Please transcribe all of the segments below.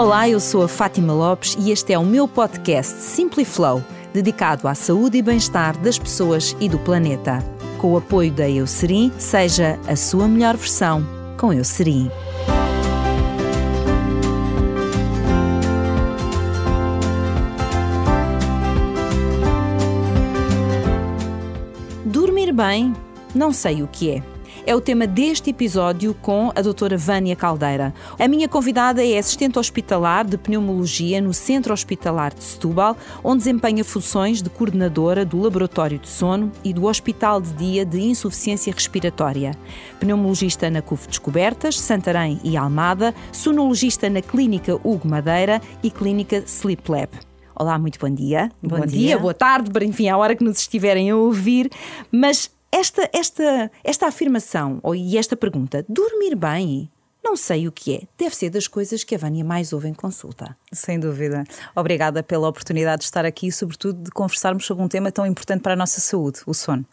Olá, eu sou a Fátima Lopes e este é o meu podcast Simply Flow, dedicado à saúde e bem-estar das pessoas e do planeta. Com o apoio da Eucerin, seja a sua melhor versão com Eucerin. Dormir bem, não sei o que é é o tema deste episódio com a doutora Vânia Caldeira. A minha convidada é assistente hospitalar de pneumologia no Centro Hospitalar de Setúbal, onde desempenha funções de coordenadora do Laboratório de Sono e do Hospital de Dia de Insuficiência Respiratória. Pneumologista na CUF Descobertas, Santarém e Almada, sonologista na Clínica Hugo Madeira e Clínica Sleep Lab. Olá, muito bom dia. Bom, bom dia. dia, boa tarde, enfim, à hora que nos estiverem a ouvir. Mas esta, esta, esta afirmação ou, e esta pergunta, dormir bem, não sei o que é. Deve ser das coisas que a Vânia mais ouve em consulta. Sem dúvida. Obrigada pela oportunidade de estar aqui e, sobretudo, de conversarmos sobre um tema tão importante para a nossa saúde, o sono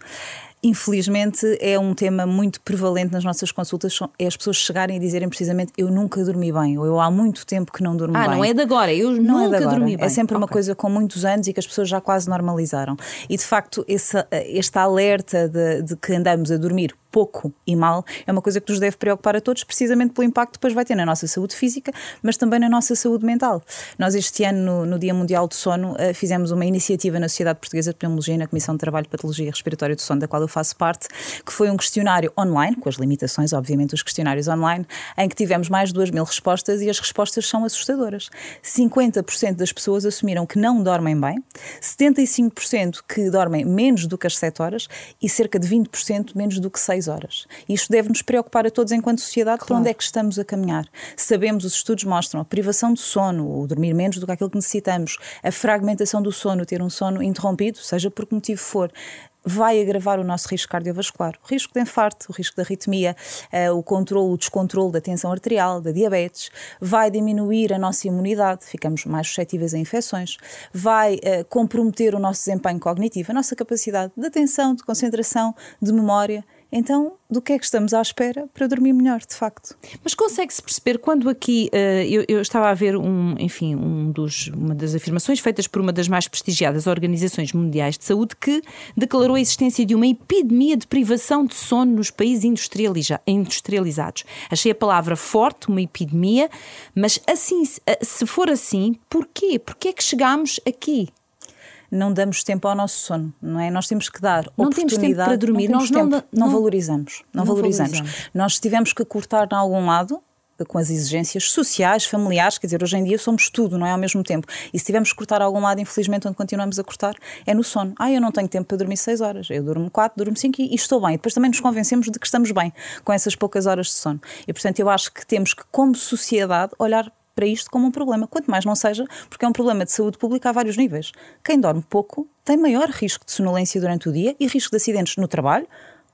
infelizmente é um tema muito prevalente nas nossas consultas, é as pessoas chegarem e dizerem precisamente eu nunca dormi bem, ou eu há muito tempo que não durmo ah, bem. Ah, não é de agora, eu não é nunca é dormi bem. É sempre okay. uma coisa com muitos anos e que as pessoas já quase normalizaram. E de facto, esse, este alerta de, de que andamos a dormir pouco e mal é uma coisa que nos deve preocupar a todos, precisamente pelo impacto que depois vai ter na nossa saúde física, mas também na nossa saúde mental. Nós, este ano, no, no Dia Mundial do Sono, uh, fizemos uma iniciativa na Sociedade Portuguesa de Pneumologia na Comissão de Trabalho, Patologia e Respiratória do Sono, da qual eu faço parte, que foi um questionário online, com as limitações, obviamente, dos questionários online, em que tivemos mais de 2 mil respostas e as respostas são assustadoras. 50% das pessoas assumiram que não dormem bem, 75% que dormem menos do que as 7 horas e cerca de 20% menos do que 6 horas. Isto deve nos preocupar a todos enquanto sociedade claro. para onde é que estamos a caminhar. Sabemos, os estudos mostram a privação de sono, o dormir menos do que aquilo que necessitamos, a fragmentação do sono, ter um sono interrompido, seja por que motivo for, vai agravar o nosso risco cardiovascular. O risco de infarto, o risco de arritmia, uh, o controle, o descontrole da tensão arterial, da diabetes, vai diminuir a nossa imunidade, ficamos mais suscetíveis a infecções, vai uh, comprometer o nosso desempenho cognitivo, a nossa capacidade de atenção, de concentração, de memória então, do que é que estamos à espera para dormir melhor, de facto? Mas consegue-se perceber quando aqui uh, eu, eu, estava a ver um, enfim, um dos, uma das afirmações feitas por uma das mais prestigiadas organizações mundiais de saúde que declarou a existência de uma epidemia de privação de sono nos países industrializados. Achei a palavra forte, uma epidemia, mas assim, se for assim, porquê? Porquê é que chegamos aqui? Não damos tempo ao nosso sono, não é? Nós temos que dar não oportunidade. Temos tempo para dormir, não nós não, não, não, valorizamos, não, valorizamos. valorizamos. Nós tivemos que cortar de algum lado com as exigências sociais, familiares, quer dizer, hoje em dia somos tudo, não é? Ao mesmo tempo. E se tivermos que cortar algum lado, infelizmente, onde continuamos a cortar, é no sono. Ah, eu não tenho tempo para dormir 6 horas, eu durmo 4, durmo 5 e, e estou bem. E depois também nos convencemos de que estamos bem com essas poucas horas de sono. E, portanto, eu acho que temos que, como sociedade, olhar para isto como um problema. Quanto mais não seja, porque é um problema de saúde pública a vários níveis. Quem dorme pouco tem maior risco de sonolência durante o dia e risco de acidentes no trabalho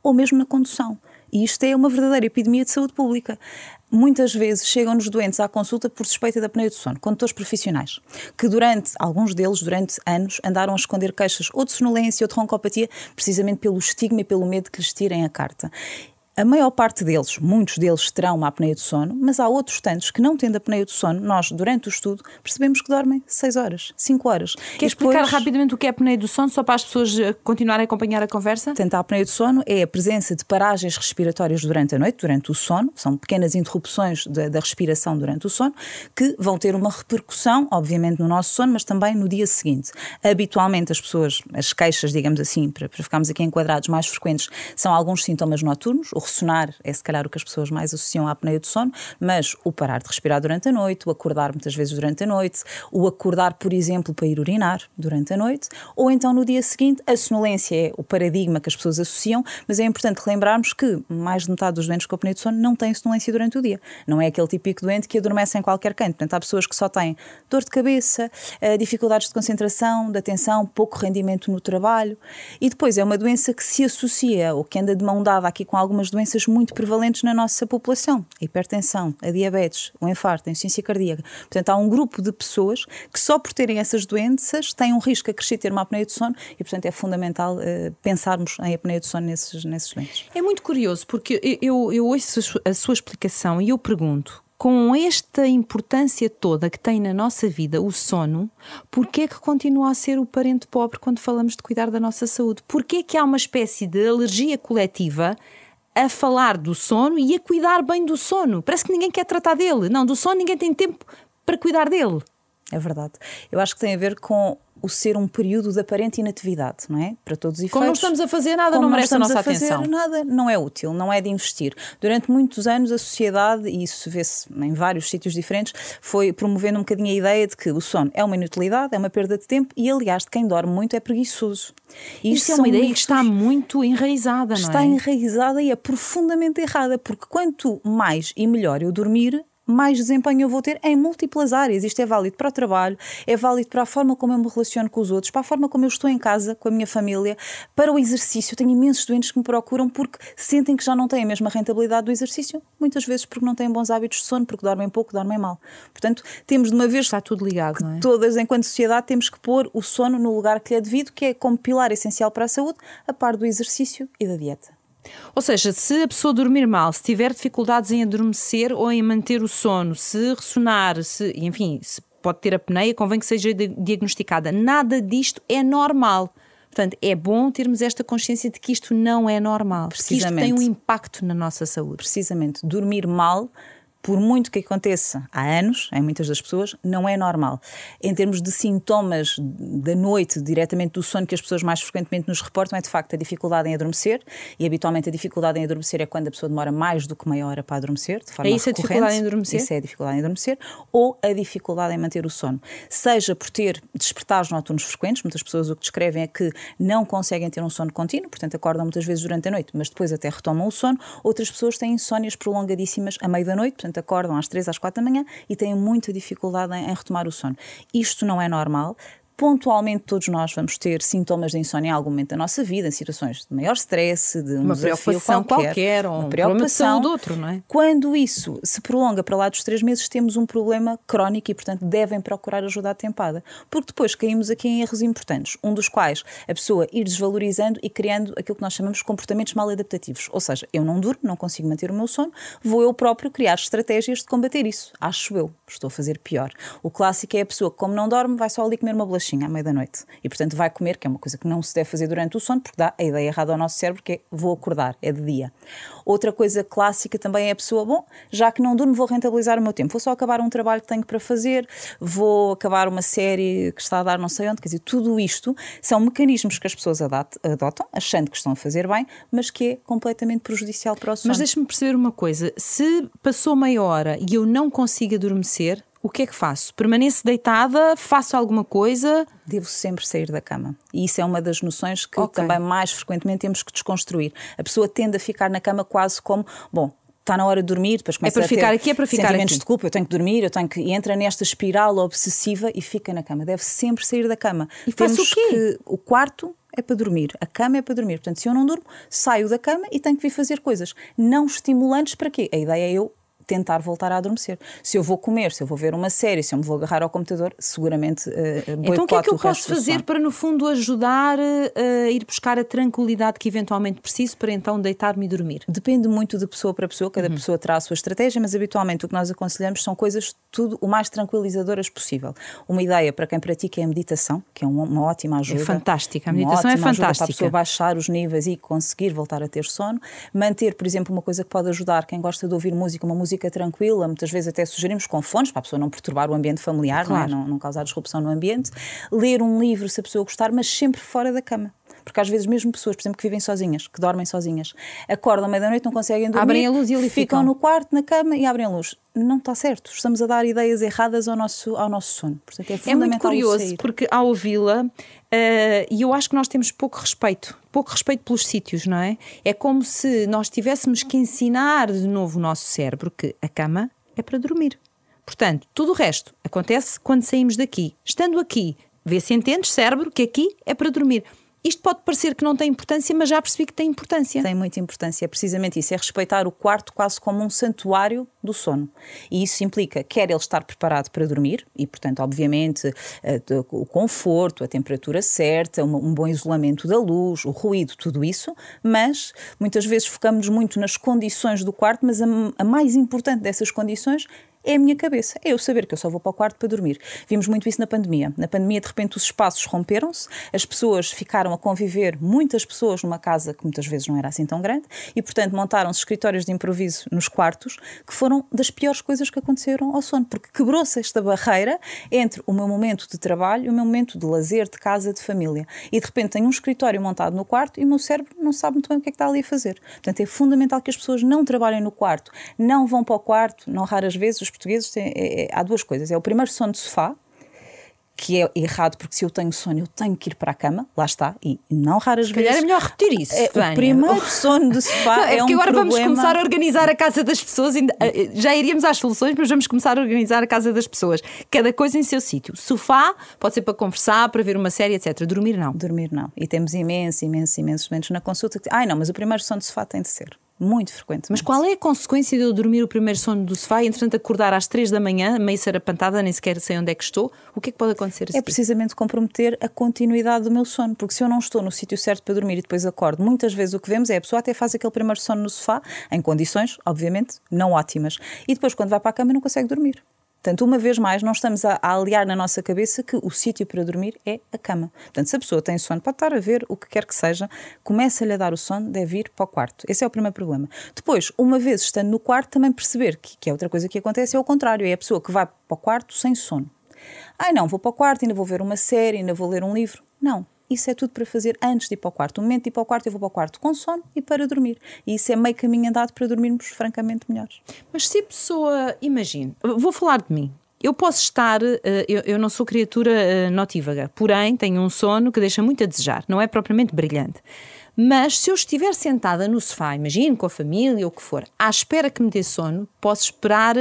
ou mesmo na condução. E isto é uma verdadeira epidemia de saúde pública. Muitas vezes chegam-nos doentes à consulta por suspeita da apneia do sono, condutores profissionais, que durante, alguns deles, durante anos, andaram a esconder queixas ou de sonolência ou de roncopatia, precisamente pelo estigma e pelo medo que lhes tirem a carta. A maior parte deles, muitos deles, terão uma apneia do sono, mas há outros tantos que, não tendo apneia do sono, nós, durante o estudo, percebemos que dormem 6 horas, 5 horas. Quer explicar depois... rapidamente o que é apneia do sono, só para as pessoas eh, continuarem a acompanhar a conversa? Portanto, a apneia do sono é a presença de paragens respiratórias durante a noite, durante o sono, são pequenas interrupções da, da respiração durante o sono, que vão ter uma repercussão, obviamente, no nosso sono, mas também no dia seguinte. Habitualmente, as pessoas, as queixas, digamos assim, para, para ficarmos aqui enquadrados mais frequentes, são alguns sintomas noturnos, ressonar é se calhar o que as pessoas mais associam à apneia do sono, mas o parar de respirar durante a noite, o acordar muitas vezes durante a noite, o acordar, por exemplo, para ir urinar durante a noite, ou então no dia seguinte, a sonolência é o paradigma que as pessoas associam, mas é importante lembrarmos que mais de metade dos doentes com apneia do sono não têm sonolência durante o dia. Não é aquele típico doente que adormece em qualquer canto. Portanto, há pessoas que só têm dor de cabeça, eh, dificuldades de concentração, de atenção, pouco rendimento no trabalho. E depois é uma doença que se associa, ou que anda de mão dada aqui com algumas doenças muito prevalentes na nossa população: a hipertensão, a diabetes, o infarto, a insuficiência cardíaca. Portanto, há um grupo de pessoas que só por terem essas doenças têm um risco a crescer ter uma apneia de sono e, portanto, é fundamental uh, pensarmos em apneia de sono nesses, nesses doentes. É muito curioso porque eu, eu ouço a sua explicação e eu pergunto com esta importância toda que tem na nossa vida o sono, porquê é que continua a ser o parente pobre quando falamos de cuidar da nossa saúde? Porquê é que há uma espécie de alergia coletiva a falar do sono e a cuidar bem do sono? Parece que ninguém quer tratar dele. Não, do sono ninguém tem tempo para cuidar dele. É verdade. Eu acho que tem a ver com o ser um período de aparente inatividade, não é? Para todos os efeitos. Como não estamos a fazer nada, não merece a nossa a atenção. Nada não é útil, não é de investir. Durante muitos anos a sociedade, e isso vê-se em vários sítios diferentes, foi promovendo um bocadinho a ideia de que o sono é uma inutilidade, é uma perda de tempo e, aliás, de quem dorme muito é preguiçoso. E Isto é uma ideia que está muito enraizada, não é? Está enraizada e é profundamente errada, porque quanto mais e melhor eu dormir, mais desempenho eu vou ter em múltiplas áreas. Isto é válido para o trabalho, é válido para a forma como eu me relaciono com os outros, para a forma como eu estou em casa com a minha família, para o exercício. Eu tenho imensos doentes que me procuram porque sentem que já não têm a mesma rentabilidade do exercício, muitas vezes porque não têm bons hábitos de sono, porque dormem pouco, dormem mal. Portanto, temos de uma vez. Está tudo ligado, não é? Todas, enquanto sociedade, temos que pôr o sono no lugar que lhe é devido, que é como pilar essencial para a saúde, a par do exercício e da dieta. Ou seja, se a pessoa dormir mal, se tiver dificuldades em adormecer ou em manter o sono, se ressonar, se, enfim, se pode ter apneia, convém que seja diagnosticada. Nada disto é normal. Portanto, é bom termos esta consciência de que isto não é normal. Precisamente. Que isto tem um impacto na nossa saúde. Precisamente. Dormir mal por muito que aconteça há anos, em muitas das pessoas, não é normal. Em termos de sintomas da noite, diretamente do sono que as pessoas mais frequentemente nos reportam, é de facto a dificuldade em adormecer, e habitualmente a dificuldade em adormecer é quando a pessoa demora mais do que meia hora para adormecer, de forma é isso recorrente. a dificuldade em adormecer? Isso é a dificuldade em adormecer, ou a dificuldade em manter o sono. Seja por ter despertares noturnos frequentes, muitas pessoas o que descrevem é que não conseguem ter um sono contínuo, portanto acordam muitas vezes durante a noite, mas depois até retomam o sono. Outras pessoas têm insónias prolongadíssimas a meio da noite, portanto acordam às 3, às 4 da manhã e têm muita dificuldade em, em retomar o sono. Isto não é normal. Pontualmente, todos nós vamos ter sintomas de insónia em algum momento da nossa vida, em situações de maior stress, de um uma preocupação qualquer, qualquer ou uma preocupação do outro, não é? Quando isso se prolonga para lá dos três meses, temos um problema crónico e, portanto, devem procurar ajuda atempada. Porque depois caímos aqui em erros importantes, um dos quais a pessoa ir desvalorizando e criando aquilo que nós chamamos de comportamentos mal adaptativos. Ou seja, eu não durmo, não consigo manter o meu sono, vou eu próprio criar estratégias de combater isso. Acho eu, estou a fazer pior. O clássico é a pessoa que, como não dorme, vai só ali comer uma bolachinha bolachinha à meia da noite. E, portanto, vai comer, que é uma coisa que não se deve fazer durante o sono, porque dá a ideia errada ao nosso cérebro, que é vou acordar, é de dia. Outra coisa clássica também é a pessoa, bom, já que não durmo, vou rentabilizar o meu tempo. Vou só acabar um trabalho que tenho para fazer, vou acabar uma série que está a dar não sei onde. Quer dizer, tudo isto são mecanismos que as pessoas adotam, achando que estão a fazer bem, mas que é completamente prejudicial para o sono. Mas deixe-me perceber uma coisa: se passou meia hora e eu não consigo adormecer, o que é que faço? Permaneço deitada? Faço alguma coisa? Devo sempre sair da cama. E isso é uma das noções que okay. também mais frequentemente temos que desconstruir. A pessoa tende a ficar na cama quase como, bom, está na hora de dormir, depois começa é para ficar aqui, é para ficar sentimentos aqui. de culpa, eu tenho que dormir, eu tenho que e entra nesta espiral obsessiva e fica na cama. Deve sempre sair da cama. E faço o quê? Que o quarto é para dormir, a cama é para dormir. Portanto, se eu não durmo, saio da cama e tenho que vir fazer coisas não estimulantes para quê? A ideia é eu tentar voltar a adormecer. Se eu vou comer, se eu vou ver uma série, se eu me vou agarrar ao computador, seguramente uh, Então o que é que eu posso fazer para, no fundo, ajudar uh, a ir buscar a tranquilidade que eventualmente preciso para então deitar-me e dormir? Depende muito de pessoa para pessoa, cada uhum. pessoa terá a sua estratégia, mas habitualmente o que nós aconselhamos são coisas tudo o mais tranquilizadoras possível. Uma ideia para quem pratica é a meditação, que é uma, uma ótima ajuda. É fantástica, a meditação é fantástica. Para a pessoa baixar os níveis e conseguir voltar a ter sono. Manter, por exemplo, uma coisa que pode ajudar quem gosta de ouvir música, uma música música tranquila, muitas vezes até sugerimos com fones, para a pessoa não perturbar o ambiente familiar, claro. não, é? não, não causar disrupção no ambiente. Ler um livro, se a pessoa gostar, mas sempre fora da cama. Porque às vezes mesmo pessoas, por exemplo, que vivem sozinhas, que dormem sozinhas, acordam à meia-noite, não conseguem dormir, abrem a luz e ali ficam, ficam no quarto, na cama e abrem a luz. Não está certo. Estamos a dar ideias erradas ao nosso, ao nosso sono. Portanto, é, é muito curioso, porque ao ouvi-la, uh, e eu acho que nós temos pouco respeito, pouco respeito pelos sítios, não é? É como se nós tivéssemos que ensinar de novo o nosso cérebro que a cama é para dormir. Portanto, tudo o resto acontece quando saímos daqui. Estando aqui, vê se entendes, cérebro, que aqui é para dormir. Isto pode parecer que não tem importância, mas já percebi que tem importância. Tem muita importância, precisamente isso, é respeitar o quarto quase como um santuário do sono. E isso implica, quer ele estar preparado para dormir, e portanto, obviamente, eh, o conforto, a temperatura certa, um bom isolamento da luz, o ruído, tudo isso, mas muitas vezes focamos muito nas condições do quarto, mas a mais importante dessas condições é a minha cabeça. É eu saber que eu só vou para o quarto para dormir. Vimos muito isso na pandemia. Na pandemia, de repente, os espaços romperam-se, as pessoas ficaram a conviver, muitas pessoas, numa casa que muitas vezes não era assim tão grande, e, portanto, montaram-se escritórios de improviso nos quartos, que foram das piores coisas que aconteceram ao sono, porque quebrou-se esta barreira entre o meu momento de trabalho e o meu momento de lazer, de casa, de família. E, de repente, tenho um escritório montado no quarto e o meu cérebro não sabe muito bem o que é que está ali a fazer. Portanto, é fundamental que as pessoas não trabalhem no quarto, não vão para o quarto, não raras vezes os portugueses têm, é, é, há duas coisas. É o primeiro sono de sofá, que é errado, porque se eu tenho sono, eu tenho que ir para a cama, lá está, e não raras se vezes. Calhar é melhor repetir isso. É, o primeiro sono de sofá não, é, é um agora problema... vamos começar a organizar a casa das pessoas, eh, já iríamos às soluções, mas vamos começar a organizar a casa das pessoas. Cada coisa em seu sítio. Sofá pode ser para conversar, para ver uma série, etc. Dormir não. Dormir não. E temos imenso, imenso, imensos momentos na consulta que. Ai, não, mas o primeiro sono de sofá tem de ser muito frequente. Mas qual é a consequência de eu dormir o primeiro sono do sofá e, entretanto, acordar às três da manhã, meio sarapantada, nem sequer sei onde é que estou? O que é que pode acontecer assim? É precisamente comprometer a continuidade do meu sono, porque se eu não estou no sítio certo para dormir e depois acordo, muitas vezes o que vemos é a pessoa até faz aquele primeiro sono no sofá, em condições, obviamente, não ótimas, e depois, quando vai para a cama, não consegue dormir. Portanto, uma vez mais, não estamos a, a aliar na nossa cabeça que o sítio para dormir é a cama. Portanto, se a pessoa tem sono, pode estar a ver o que quer que seja, começa-lhe a dar o sono, deve ir para o quarto. Esse é o primeiro problema. Depois, uma vez estando no quarto, também perceber que, que é outra coisa que acontece, é o contrário, é a pessoa que vai para o quarto sem sono. Ai não, vou para o quarto, ainda vou ver uma série, ainda vou ler um livro. Não, isso é tudo para fazer antes de ir para o quarto. O momento de ir para o quarto, eu vou para o quarto com sono e para dormir. E isso é meio caminho andado para dormirmos francamente melhores. Mas se a pessoa, imagine, vou falar de mim, eu posso estar, eh, eu, eu não sou criatura eh, notívaga, porém tenho um sono que deixa muito a desejar, não é propriamente brilhante. Mas se eu estiver sentada no sofá, imagino com a família ou o que for, à espera que me dê sono, posso esperar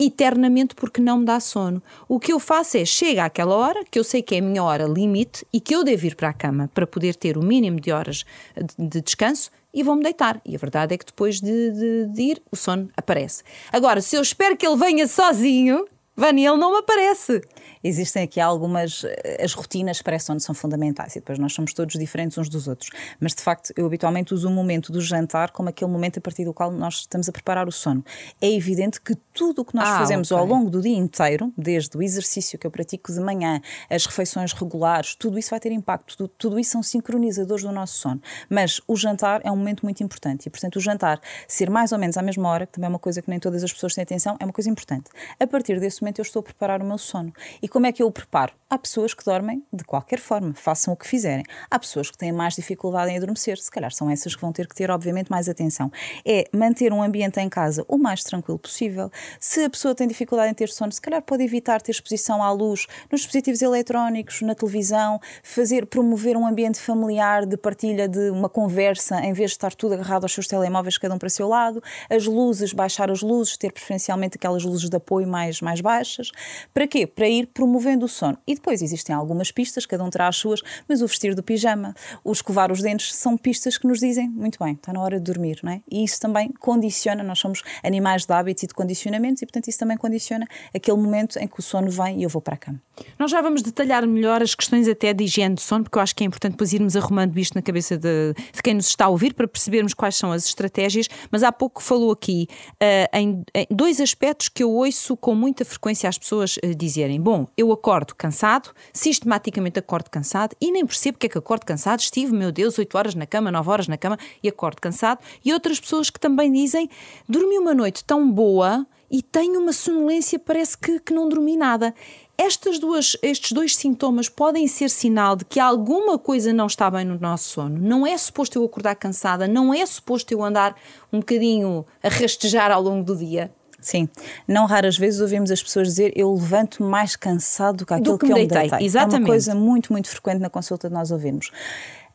eternamente porque não me dá sono. O que eu faço é chega àquela hora, que eu sei que é a minha hora limite e que eu devo ir para a cama para poder ter o mínimo de horas de, de descanso e vou-me deitar. E a verdade é que depois de, de, de ir, o sono aparece. Agora, se eu espero que ele venha sozinho, Vânia, ele não aparece existem aqui algumas. Eh, as rotinas para essa onde são fundamentais e depois nós somos todos diferentes uns dos outros. Mas de facto, eu habitualmente uso o momento do jantar como aquele momento a partir do qual nós estamos a preparar o sono. É evidente que tudo o que nós ah, fazemos okay. ao longo do dia inteiro, desde o exercício que eu pratico de manhã, as refeições regulares, tudo isso vai ter impacto. Tudo, tudo isso são sincronizadores do nosso sono. Mas o jantar é um momento muito importante e, portanto, o jantar ser mais ou menos à mesma hora, que também é uma coisa que nem todas as pessoas têm atenção, é uma coisa importante. A partir desse momento eu estou a preparar o meu sono. E como é que eu o preparo? Há pessoas que dormem de qualquer forma, façam o que fizerem. Há pessoas que têm mais dificuldade em adormecer, se calhar são essas que vão ter que ter, obviamente, mais atenção. É manter um ambiente em casa o mais tranquilo possível. Se a pessoa tem dificuldade em ter sono, se calhar pode evitar ter exposição à luz nos dispositivos eletrónicos, na televisão, fazer, promover um ambiente familiar de partilha de uma conversa, em vez de estar tudo agarrado aos seus telemóveis, cada um para o seu lado. As luzes, baixar as luzes, ter preferencialmente aquelas luzes de apoio mais, mais baixas. Para quê? Para ir promovendo do sono. E depois existem algumas pistas, cada um terá as suas, mas o vestir do pijama, o escovar os dentes, são pistas que nos dizem, muito bem, está na hora de dormir, não é? E isso também condiciona, nós somos animais de hábitos e de condicionamentos, e portanto isso também condiciona aquele momento em que o sono vem e eu vou para a cama. Nós já vamos detalhar melhor as questões até de higiene de sono, porque eu acho que é importante depois irmos arrumando isto na cabeça de, de quem nos está a ouvir para percebermos quais são as estratégias, mas há pouco falou aqui uh, em, em, dois aspectos que eu ouço com muita frequência as pessoas uh, dizerem. Bom, eu acordo cansado, sistematicamente acordo cansado e nem percebo que é que acordo cansado. Estive, meu Deus, 8 horas na cama, 9 horas na cama e acordo cansado. E outras pessoas que também dizem: dormi uma noite tão boa e tenho uma sonolência, parece que, que não dormi nada. Estas duas, estes dois sintomas podem ser sinal de que alguma coisa não está bem no nosso sono. Não é suposto eu acordar cansada, não é suposto eu andar um bocadinho a rastejar ao longo do dia. Sim, não raras vezes ouvimos as pessoas dizer eu levanto mais cansado do que aquilo do que, que eu me deitei. Exatamente. É uma coisa muito, muito frequente na consulta de nós ouvirmos.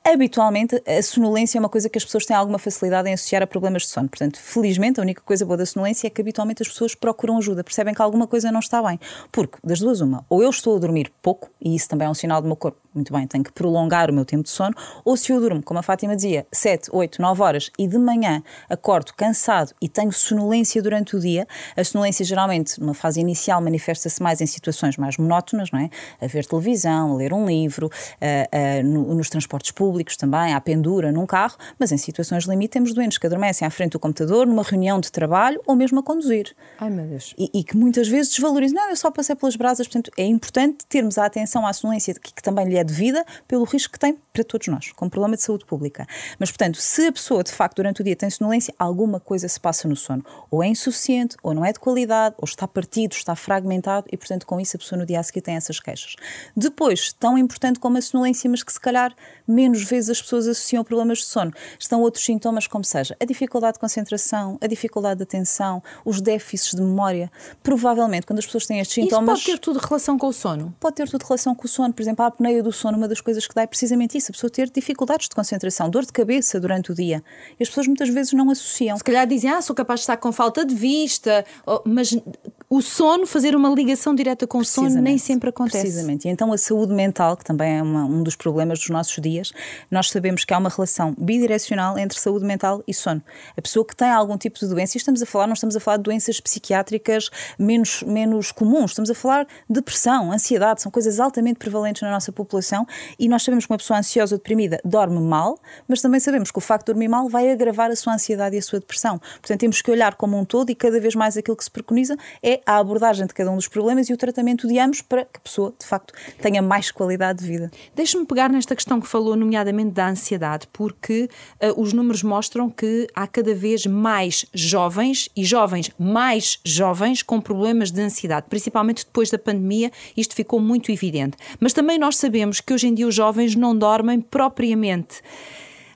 Habitualmente, a sonolência é uma coisa que as pessoas têm alguma facilidade em associar a problemas de sono. Portanto, felizmente, a única coisa boa da sonolência é que habitualmente as pessoas procuram ajuda, percebem que alguma coisa não está bem. Porque, das duas, uma, ou eu estou a dormir pouco, e isso também é um sinal do meu corpo, muito bem, tenho que prolongar o meu tempo de sono, ou se eu durmo, como a Fátima dizia, 7, 8, 9 horas e de manhã acordo cansado e tenho sonolência durante o dia, a sonolência geralmente, numa fase inicial, manifesta-se mais em situações mais monótonas, não é? A ver televisão, a ler um livro, a, a, no, nos transportes públicos também, à pendura num carro, mas em situações limite temos doentes que adormecem à frente do computador, numa reunião de trabalho ou mesmo a conduzir. Ai meu Deus. E, e que muitas vezes desvalorizam. Não, eu só passei pelas brasas, portanto é importante termos a atenção à sonolência que, que também lhe é devida pelo risco que tem para todos nós, como problema de saúde pública. Mas, portanto, se a pessoa de facto durante o dia tem sonolência, alguma coisa se passa no sono. Ou é insuficiente, ou não é de qualidade, ou está partido, está fragmentado e, portanto, com isso a pessoa no dia a seguir tem essas queixas. Depois, tão importante como a sonolência, mas que se calhar menos vezes as pessoas associam problemas de sono, estão outros sintomas, como seja a dificuldade de concentração, a dificuldade de atenção, os déficits de memória. Provavelmente, quando as pessoas têm estes sintomas. Isso pode ter tudo relação com o sono? Pode ter tudo relação com o sono. Por exemplo, a apneia do sono, uma das coisas que dá é precisamente isso, a pessoa ter dificuldades de concentração, dor de cabeça durante o dia. E as pessoas muitas vezes não associam. Se calhar dizem, ah, sou capaz de estar com falta de vista, mas o sono, fazer uma ligação direta com o sono, nem sempre acontece. Precisamente. E então a saúde mental, que também é uma, um dos problemas dos nossos dias, nós sabemos que há uma relação bidirecional entre saúde mental e sono. A pessoa que tem algum tipo de doença, e estamos a falar, não estamos a falar de doenças psiquiátricas menos, menos comuns, estamos a falar de depressão, ansiedade, são coisas altamente prevalentes na nossa população e nós sabemos que uma pessoa ansiosa ou deprimida dorme mal, mas também sabemos que o facto de dormir mal vai agravar a sua ansiedade e a sua depressão. Portanto, temos que olhar como um todo e cada vez mais aquilo que se preconiza é a abordagem de cada um dos problemas e o tratamento de ambos para que a pessoa, de facto, tenha mais qualidade de vida. Deixe-me pegar nesta questão que falou, nomeadamente da ansiedade, porque uh, os números mostram que há cada vez mais jovens e jovens mais jovens com problemas de ansiedade, principalmente depois da pandemia, isto ficou muito evidente. Mas também nós sabemos que hoje em dia os jovens não dormem propriamente.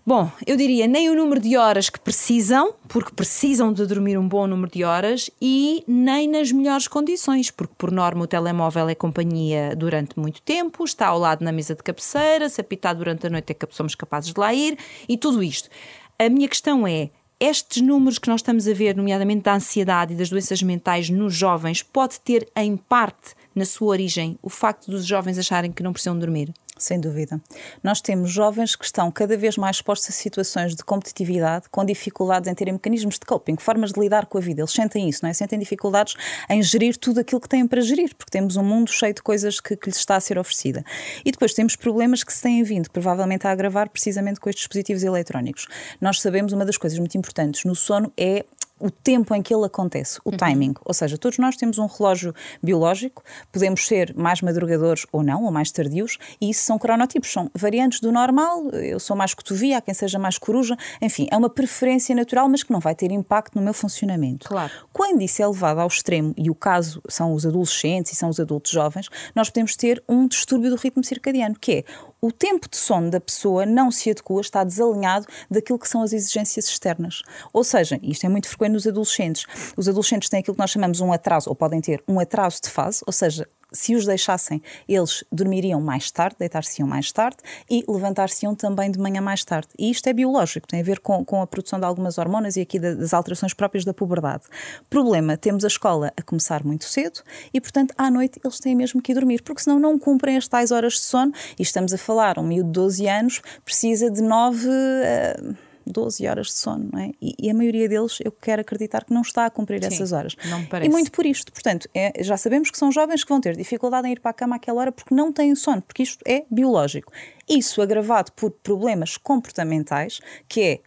Bom, eu diria nem o número de horas que precisam, porque precisam de dormir um bom número de horas, e nem nas melhores condições, porque por norma o telemóvel é companhia durante muito tempo, está ao lado na mesa de cabeceira, se apitar durante a noite é que somos capazes de lá ir, e tudo isto. A minha questão é: estes números que nós estamos a ver, nomeadamente da ansiedade e das doenças mentais nos jovens, pode ter em parte na sua origem o facto dos jovens acharem que não precisam dormir? Sem dúvida. Nós temos jovens que estão cada vez mais expostos a situações de competitividade, com dificuldades em terem mecanismos de coping, formas de lidar com a vida. Eles sentem isso, não é? Sentem dificuldades em gerir tudo aquilo que têm para gerir, porque temos um mundo cheio de coisas que, que lhes está a ser oferecida. E depois temos problemas que se têm vindo, provavelmente, a agravar precisamente com estes dispositivos eletrónicos. Nós sabemos uma das coisas muito importantes no sono é o tempo em que ele acontece, o uhum. timing. Ou seja, todos nós temos um relógio biológico, podemos ser mais madrugadores ou não, ou mais tardios, e isso são cronotipos, são variantes do normal. Eu sou mais cotovia, há quem seja mais coruja, enfim, é uma preferência natural, mas que não vai ter impacto no meu funcionamento. Claro. Quando isso é levado ao extremo, e o caso são os adolescentes e são os adultos jovens, nós podemos ter um distúrbio do ritmo circadiano, que é o tempo de sono da pessoa não se adequa, está desalinhado daquilo que são as exigências externas. Ou seja, isto é muito frequente nos adolescentes. Os adolescentes têm aquilo que nós chamamos um atraso, ou podem ter um atraso de fase, ou seja, se os deixassem, eles dormiriam mais tarde, deitar-se-iam mais tarde e levantar-se-iam também de manhã mais tarde. E isto é biológico, tem a ver com, com a produção de algumas hormonas e aqui das alterações próprias da puberdade. Problema, temos a escola a começar muito cedo e, portanto, à noite eles têm mesmo que ir dormir, porque senão não cumprem as tais horas de sono e estamos a falar, um miúdo de 12 anos precisa de 9... Uh, 12 horas de sono, não é? E, e, a maioria deles, eu quero acreditar que não está a cumprir Sim, essas horas. Não me parece. E muito por isto. Portanto, é, já sabemos que são jovens que vão ter dificuldade em ir para a cama àquela hora porque não têm sono, porque isto é biológico. Isso agravado por problemas comportamentais, que é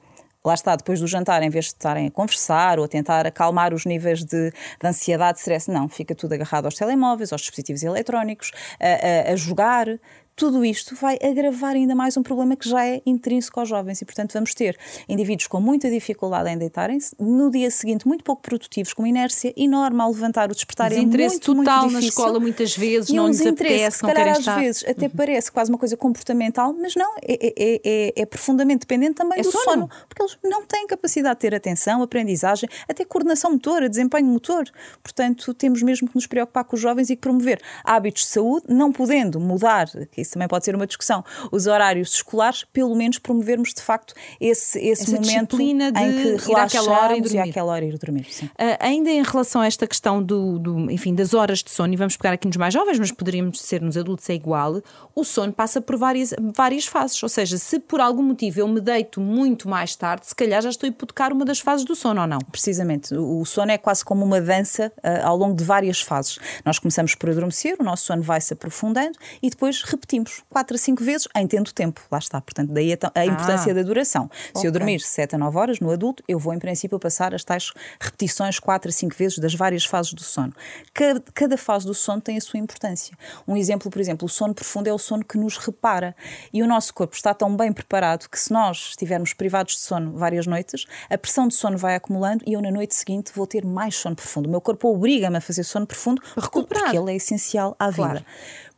lá está, depois do jantar, em vez de estarem a conversar ou a tentar acalmar os níveis de, de ansiedade, stress, não, fica tudo agarrado aos telemóveis, aos dispositivos eletrónicos, a, a, a jogar, tudo isto vai agravar ainda mais um problema que já é intrínseco aos jovens e, portanto, vamos ter indivíduos com muita dificuldade em deitarem-se, no dia seguinte muito pouco produtivos, com inércia enorme ao levantar, o despertar é muito, total muito na escola muitas vezes, e não lhes apetece, não querem às estar. vezes até uhum. parece quase uma coisa comportamental, mas não, é, é, é, é profundamente dependente também é do sono. sono. porque eles não têm capacidade de ter atenção, aprendizagem, até coordenação motora, desempenho motor. Portanto, temos mesmo que nos preocupar com os jovens e promover hábitos de saúde, não podendo mudar, que isso também pode ser uma discussão. Os horários escolares, pelo menos promovermos de facto esse, esse momento em que relaxamos hora e, e àquela hora ir dormir. Uh, ainda em relação a esta questão do, do, enfim, das horas de sono, e vamos pegar aqui nos mais jovens, mas poderíamos ser nos adultos é igual, o sono passa por várias, várias fases. Ou seja, se por algum motivo eu me deito muito mais tarde, se calhar já estou a hipotecar uma das fases do sono ou não. Precisamente. O sono é quase como uma dança uh, ao longo de várias fases. Nós começamos por adormecer, o nosso sono vai se aprofundando e depois repetimos 4 a 5 vezes em tendo tempo. Lá está. Portanto, daí a, a importância ah, da duração. Se okay. eu dormir 7 a 9 horas no adulto, eu vou, em princípio, passar as tais repetições 4 a 5 vezes das várias fases do sono. Cada, cada fase do sono tem a sua importância. Um exemplo, por exemplo, o sono profundo é o sono que nos repara. E o nosso corpo está tão bem preparado que, se nós estivermos privados de sono várias noites, a pressão de sono vai acumulando e eu, na noite seguinte, vou ter mais sono profundo. O meu corpo obriga-me a fazer sono profundo recuperar. porque ele é essencial à vida. Claro.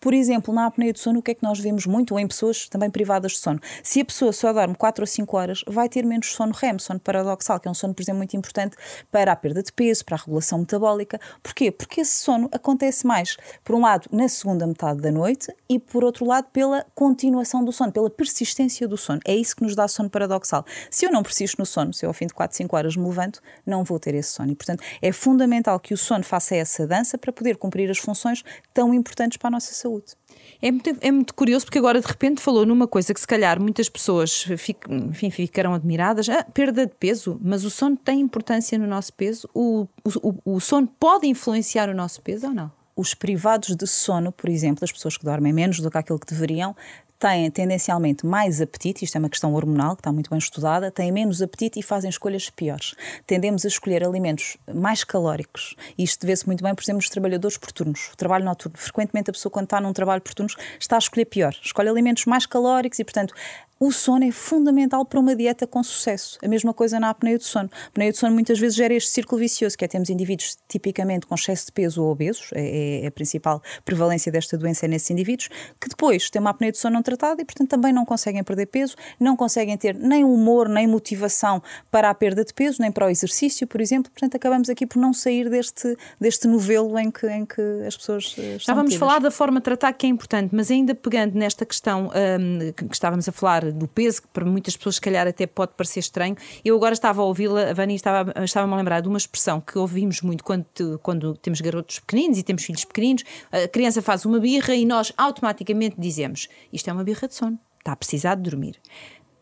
Por exemplo, na apneia do sono, o que é que nós vemos muito, ou em pessoas também privadas de sono? Se a pessoa só dorme 4 ou 5 horas, vai ter menos sono REM, sono paradoxal, que é um sono, por exemplo, muito importante para a perda de peso, para a regulação metabólica. Porquê? Porque esse sono acontece mais, por um lado, na segunda metade da noite e, por outro lado, pela continuação do sono, pela persistência do sono. É isso que nos dá sono paradoxal. Se eu não persisto no sono, se eu ao fim de 4, 5 horas me levanto, não vou ter esse sono. E, portanto, é fundamental que o sono faça essa dança para poder cumprir as funções tão importantes para a nossa saúde saúde. É muito, é muito curioso porque agora de repente falou numa coisa que se calhar muitas pessoas fic, enfim, ficarão admiradas, ah, perda de peso, mas o sono tem importância no nosso peso? O, o, o sono pode influenciar o nosso peso ou não? os privados de sono, por exemplo, as pessoas que dormem menos do que aquilo que deveriam, têm tendencialmente mais apetite, isto é uma questão hormonal que está muito bem estudada, têm menos apetite e fazem escolhas piores. Tendemos a escolher alimentos mais calóricos. Isto vê-se muito bem, por exemplo, nos trabalhadores por turnos. Trabalho noturno. Frequentemente a pessoa, quando está num trabalho por turnos, está a escolher pior. Escolhe alimentos mais calóricos e, portanto, o sono é fundamental para uma dieta com sucesso. A mesma coisa na apneia do sono. A apneia do sono muitas vezes gera este círculo vicioso, que é temos indivíduos tipicamente com excesso de peso ou obesos, é, é a principal prevalência desta doença é nesses indivíduos, que depois têm uma apneia do sono não tratada e, portanto, também não conseguem perder peso, não conseguem ter nem humor, nem motivação para a perda de peso, nem para o exercício, por exemplo. Portanto, acabamos aqui por não sair deste, deste novelo em que, em que as pessoas eh, Já vamos falar da forma de tratar que é importante, mas ainda pegando nesta questão um, que estávamos a falar do peso, que para muitas pessoas, se calhar, até pode parecer estranho. Eu agora estava a ouvi-la, a Vani estava, estava-me a lembrar de uma expressão que ouvimos muito quando, quando temos garotos pequeninos e temos filhos pequeninos. A criança faz uma birra e nós automaticamente dizemos: Isto é uma birra de sono, está a precisar de dormir.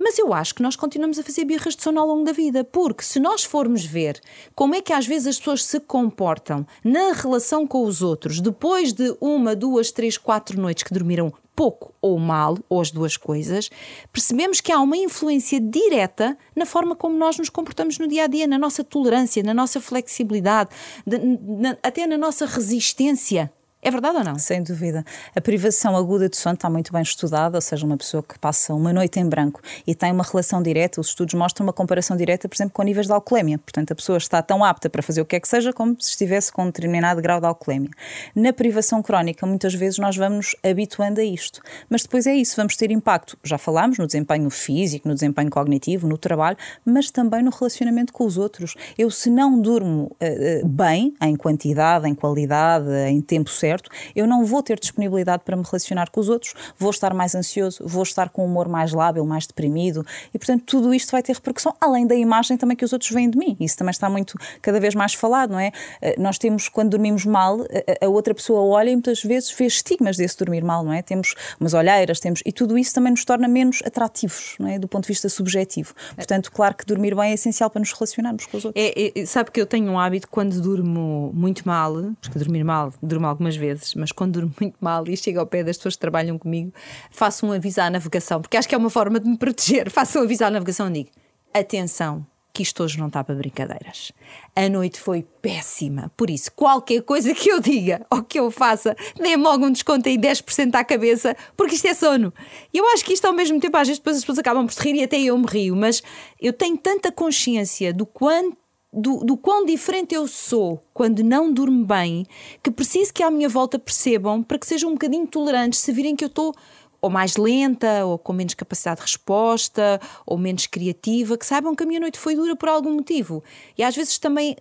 Mas eu acho que nós continuamos a fazer birras de sono ao longo da vida, porque se nós formos ver como é que às vezes as pessoas se comportam na relação com os outros depois de uma, duas, três, quatro noites que dormiram pouco ou mal, ou as duas coisas, percebemos que há uma influência direta na forma como nós nos comportamos no dia a dia, na nossa tolerância, na nossa flexibilidade, de, na, até na nossa resistência é verdade ou não? Sem dúvida. A privação aguda de sono está muito bem estudada, ou seja, uma pessoa que passa uma noite em branco e tem uma relação direta, os estudos mostram uma comparação direta, por exemplo, com níveis de alcoolemia. Portanto, a pessoa está tão apta para fazer o que é que seja como se estivesse com um determinado grau de alcoolemia. Na privação crónica, muitas vezes nós vamos habituando a isto. Mas depois é isso, vamos ter impacto, já falámos, no desempenho físico, no desempenho cognitivo, no trabalho, mas também no relacionamento com os outros. Eu, se não durmo uh, bem, em quantidade, em qualidade, em tempo certo, certo, eu não vou ter disponibilidade para me relacionar com os outros, vou estar mais ansioso, vou estar com um humor mais lábil, mais deprimido e, portanto, tudo isto vai ter repercussão, além da imagem também que os outros veem de mim. Isso também está muito, cada vez mais falado, não é? Eh, nós temos, quando dormimos mal, a outra pessoa olha e muitas vezes vê estigmas desse dormir mal, não é? Temos umas olheiras, temos, e tudo isso também nos torna menos atrativos, não é? Do ponto de vista subjetivo. Portanto, claro que dormir bem é essencial para nos relacionarmos com os outros. É, é, sabe que eu tenho um hábito quando durmo muito mal, porque dormir mal, durmo algumas vezes, mas quando durmo muito mal e chego ao pé das pessoas que trabalham comigo, faço um aviso à navegação, porque acho que é uma forma de me proteger. Faço um aviso à navegação e digo: atenção, que isto hoje não está para brincadeiras. A noite foi péssima, por isso, qualquer coisa que eu diga ou que eu faça, dê-me logo um desconto aí 10% à cabeça, porque isto é sono. E eu acho que isto ao mesmo tempo, às vezes depois as pessoas acabam por se rir e até eu me rio, mas eu tenho tanta consciência do quanto do, do quão diferente eu sou quando não durmo bem, que preciso que à minha volta percebam para que sejam um bocadinho tolerantes se virem que eu estou ou mais lenta, ou com menos capacidade de resposta, ou menos criativa, que saibam que a minha noite foi dura por algum motivo. E às vezes também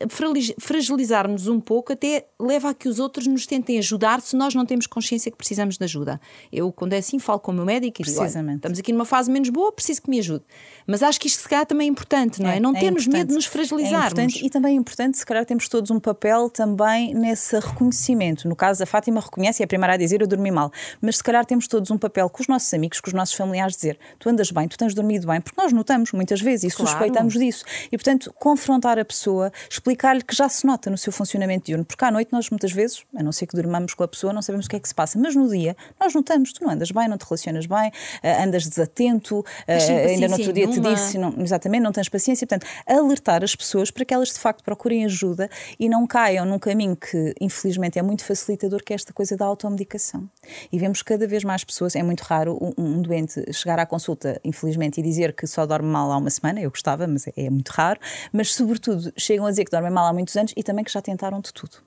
fragilizarmos um pouco até leva a que os outros nos tentem ajudar se nós não temos consciência que precisamos de ajuda. Eu, quando é assim, falo com o meu médico e digo: estamos aqui numa fase menos boa, preciso que me ajude. Mas acho que isto se calhar também é importante, não é? é não é termos medo de nos fragilizarmos. É e também é importante, se calhar temos todos um papel também nesse reconhecimento. No caso, a Fátima reconhece e é a primeira a dizer: Eu dormi mal. Mas se calhar temos todos um papel com os nossos amigos, com os nossos familiares, dizer: Tu andas bem, tu tens dormido bem, porque nós notamos muitas vezes e claro. suspeitamos disso. E portanto, confrontar a pessoa, explicar-lhe que já se nota no seu funcionamento diurno, porque à noite nós muitas vezes, a não ser que dormamos com a pessoa, não sabemos o que é que se passa, mas no dia nós notamos: tu não andas bem, não te relacionas bem, eh, andas desatento, eh, ainda no outro dia te disse, não, exatamente, não tens paciência. Portanto, alertar as pessoas para que elas de facto procurem ajuda e não caiam num caminho que, infelizmente, é muito facilitador, que é esta coisa da automedicação. E vemos cada vez mais pessoas, é muito raro um, um doente chegar à consulta, infelizmente, e dizer que só dorme mal há uma semana, eu gostava, mas é, é muito raro, mas sobretudo chegam a dizer que dormem mal há muitos anos e também que já tentaram de tudo.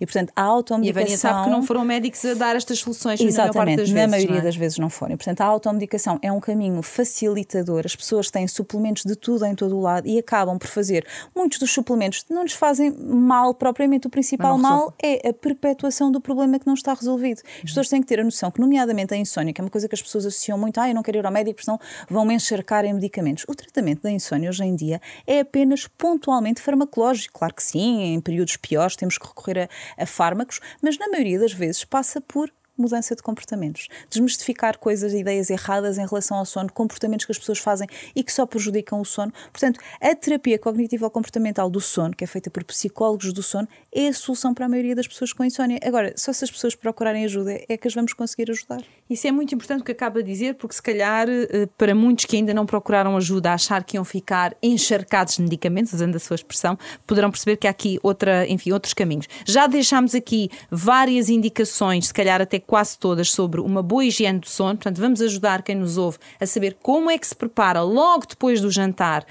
E portanto, a automedicação. E a Vânia sabe que não foram médicos a dar estas soluções Exatamente, na, na maioria é? das vezes não foram. E, portanto, a automedicação é um caminho facilitador. As pessoas têm suplementos de tudo em todo o lado e acabam por fazer. Muitos dos suplementos não lhes fazem mal propriamente. O principal mal é a perpetuação do problema que não está resolvido. As pessoas têm que ter a noção que, nomeadamente, a insónia, que é uma coisa que as pessoas associam muito, ah, eu não quero ir ao médico, porque senão vão me encharcar em medicamentos. O tratamento da insónia hoje em dia é apenas pontualmente farmacológico. Claro que sim, em períodos piores temos que recorrer a, a fármacos, mas na maioria das vezes passa por mudança de comportamentos. Desmistificar coisas, ideias erradas em relação ao sono, comportamentos que as pessoas fazem e que só prejudicam o sono. Portanto, a terapia cognitiva comportamental do sono, que é feita por psicólogos do sono, é a solução para a maioria das pessoas com insónia. Agora, só se as pessoas procurarem ajuda é que as vamos conseguir ajudar. Isso é muito importante o que acaba de dizer, porque se calhar eh, para muitos que ainda não procuraram ajuda achar que iam ficar encharcados de medicamentos, usando a sua expressão, poderão perceber que há aqui outra, enfim, outros caminhos. Já deixámos aqui várias indicações, se calhar até quase todas, sobre uma boa higiene do sono. Portanto, vamos ajudar quem nos ouve a saber como é que se prepara logo depois do jantar,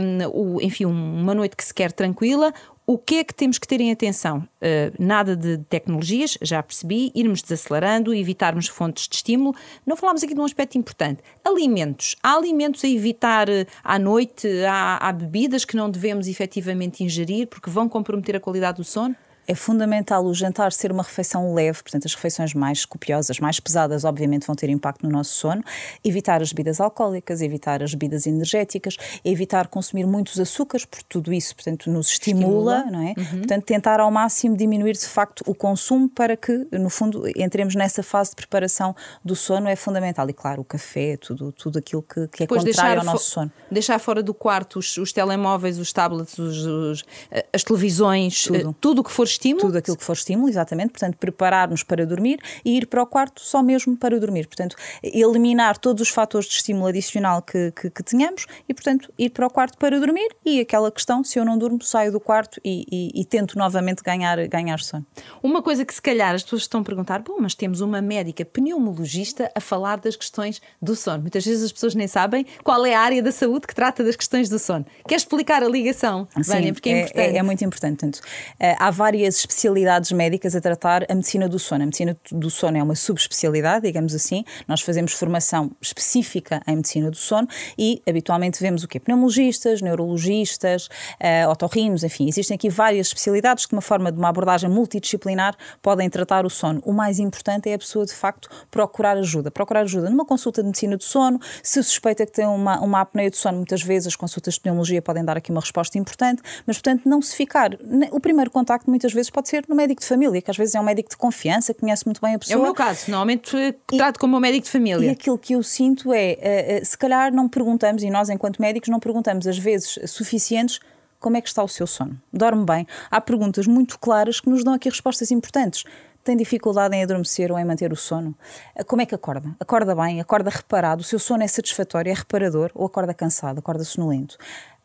um, o, enfim, uma noite que se quer tranquila. O que é que temos que ter em atenção? Uh, nada de tecnologias, já percebi, irmos desacelerando, evitarmos fontes de estímulo. Não falámos aqui de um aspecto importante. Alimentos. Há alimentos a evitar uh, à noite? Há, há bebidas que não devemos efetivamente ingerir porque vão comprometer a qualidade do sono? É fundamental o jantar ser uma refeição leve, portanto, as refeições mais copiosas, mais pesadas, obviamente vão ter impacto no nosso sono. Evitar as bebidas alcoólicas, evitar as bebidas energéticas, evitar consumir muitos açúcares, porque tudo isso, portanto, nos estimula, estimula. não é? Uhum. Portanto, tentar ao máximo diminuir de facto o consumo para que, no fundo, entremos nessa fase de preparação do sono é fundamental. E claro, o café, tudo, tudo aquilo que, que é Depois contrário ao nosso sono. Deixar fora do quarto os, os telemóveis, os tablets, os, os, as televisões, tudo o que for estímulo? Tudo aquilo que for estímulo, exatamente. Portanto, preparar-nos para dormir e ir para o quarto só mesmo para dormir. Portanto, eliminar todos os fatores de estímulo adicional que, que, que tenhamos e, portanto, ir para o quarto para dormir e aquela questão, se eu não durmo, saio do quarto e, e, e tento novamente ganhar, ganhar sono. Uma coisa que se calhar as pessoas estão a perguntar, bom, mas temos uma médica pneumologista a falar das questões do sono. Muitas vezes as pessoas nem sabem qual é a área da saúde que trata das questões do sono. Quer explicar a ligação, Sim, Vânia, porque é, é importante. É, é muito importante. Portanto, eh, há várias várias especialidades médicas a tratar a medicina do sono. A medicina do sono é uma subespecialidade, digamos assim. Nós fazemos formação específica em medicina do sono e habitualmente vemos o quê? Pneumologistas, neurologistas, uh, otorrinos, enfim, existem aqui várias especialidades que, de uma forma de uma abordagem multidisciplinar, podem tratar o sono. O mais importante é a pessoa, de facto, procurar ajuda. Procurar ajuda numa consulta de medicina do sono, se suspeita que tem uma, uma apneia do sono, muitas vezes as consultas de pneumologia podem dar aqui uma resposta importante, mas, portanto, não se ficar. O primeiro contacto, muitas vezes, vezes pode ser no médico de família, que às vezes é um médico de confiança, que conhece muito bem a pessoa. É o meu caso, normalmente e, trato como um médico de família. E aquilo que eu sinto é, uh, uh, se calhar não perguntamos, e nós enquanto médicos não perguntamos às vezes suficientes como é que está o seu sono? Dorme bem? Há perguntas muito claras que nos dão aqui respostas importantes. Tem dificuldade em adormecer ou em manter o sono? Eh, como é que acorda? Acorda bem? Acorda reparado? O seu sono é satisfatório? É reparador? Ou acorda cansado? Acorda sonolento?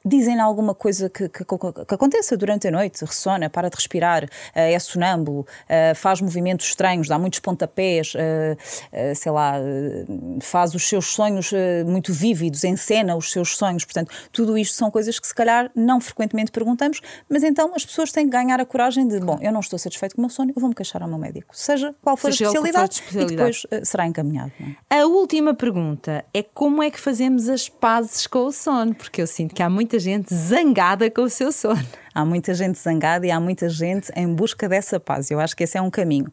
Dizem alguma coisa que, que, que, aconteça durante a noite, ressona, para de respirar, é sonâmbulo, faz movimentos estranhos, dá muitos pontapés, sei lá, faz os seus sonhos muito vívidos, encena os seus sonhos. Portanto, tudo isto são coisas que se calhar não frequentemente perguntamos, mas então as pessoas têm que ganhar a coragem de, bom, eu não estou satisfeito com o meu sono, eu vou-me queixar ao meu médico, seja qual for, seja a, especialidade, for a especialidade, e depois será encaminhado. É? A última pergunta é como é que fazemos as pazes com o sono? Porque eu sinto que há muita gente zangada com o seu sono. Há muita gente zangada e há muita gente em busca dessa paz. Eu acho que esse é um caminho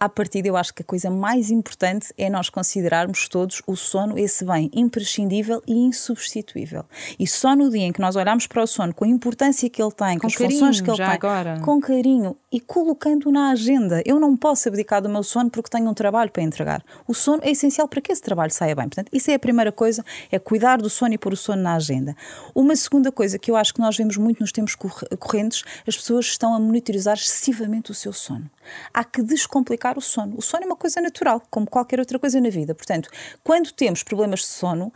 à partida, eu acho que a coisa mais importante é nós considerarmos todos o sono esse bem imprescindível e insubstituível. E só no dia em que nós olhamos para o sono com a importância que ele tem, com, com as carinho, funções que ele tem, agora. com carinho e colocando na agenda. Eu não posso abdicar do meu sono porque tenho um trabalho para entregar. O sono é essencial para que esse trabalho saia bem. Portanto, isso é a primeira coisa, é cuidar do sono e pôr o sono na agenda. Uma segunda coisa que eu acho que nós vemos muito nos tempos correntes, as pessoas estão a monitorizar excessivamente o seu sono. Há que descomplicar o sono. O sono é uma coisa natural, como qualquer outra coisa na vida. Portanto, quando temos problemas de sono,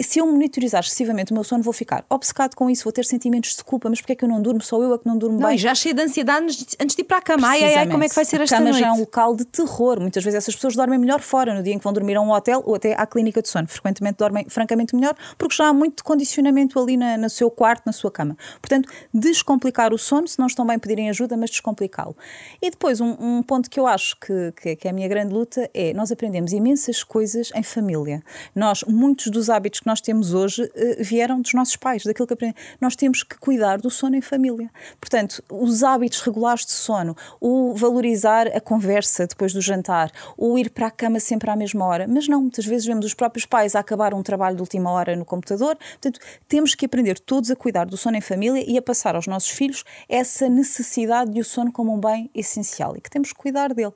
se eu monitorizar excessivamente o meu sono, vou ficar obcecado com isso, vou ter sentimentos de culpa, mas porque é que eu não durmo? Sou eu a que não durmo não, bem? já cheio de ansiedade antes de ir para a cama. Ai, ai, ai, como é que vai ser esta noite? A cama já é um local de terror. Muitas vezes essas pessoas dormem melhor fora, no dia em que vão dormir a um hotel ou até à clínica de sono. Frequentemente dormem francamente melhor, porque já há muito condicionamento ali na, no seu quarto, na sua cama. Portanto, descomplicar o sono, se não estão bem pedirem ajuda, mas descomplicá-lo. E depois, um, um, ponto que eu acho que, que, que é a minha grande luta é, nós aprendemos imensas coisas em família. Nós, muitos dos hábitos que nós temos hoje, eh, vieram dos nossos pais, daquilo que aprendemos. Nós temos que cuidar do sono em família. Portanto, os hábitos regulares de sono, o valorizar a conversa depois do jantar, o ir para a cama sempre à mesma hora. Mas não, muitas vezes vemos os próprios pais a acabar um trabalho de última hora no computador. Portanto, temos que aprender todos a cuidar do sono em família e a passar aos nossos filhos essa necessidade de o sono como um bem essencial e que temos que cuidar dele.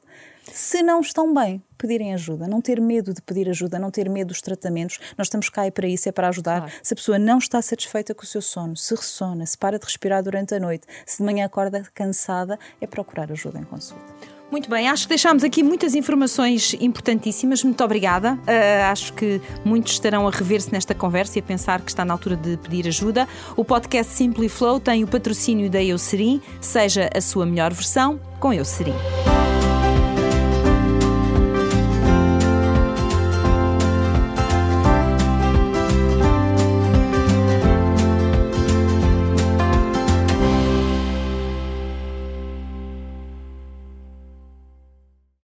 Se não estão bem, pedirem ajuda, não ter medo de pedir ajuda, não ter medo dos tratamentos. Nós estamos cá e para isso, é para ajudar. Claro. Se a pessoa não está satisfeita com o seu sono, se ressona, se para de respirar durante a noite, se de manhã acorda cansada, é procurar ajuda em consulta. Muito bem, acho que deixámos aqui muitas informações importantíssimas. Muito obrigada. Uh, acho que muitos estarão a rever-se nesta conversa e a pensar que está na altura de pedir ajuda. O podcast Simply Flow tem o patrocínio da Eucerin. Seja a sua melhor versão com Eucerin.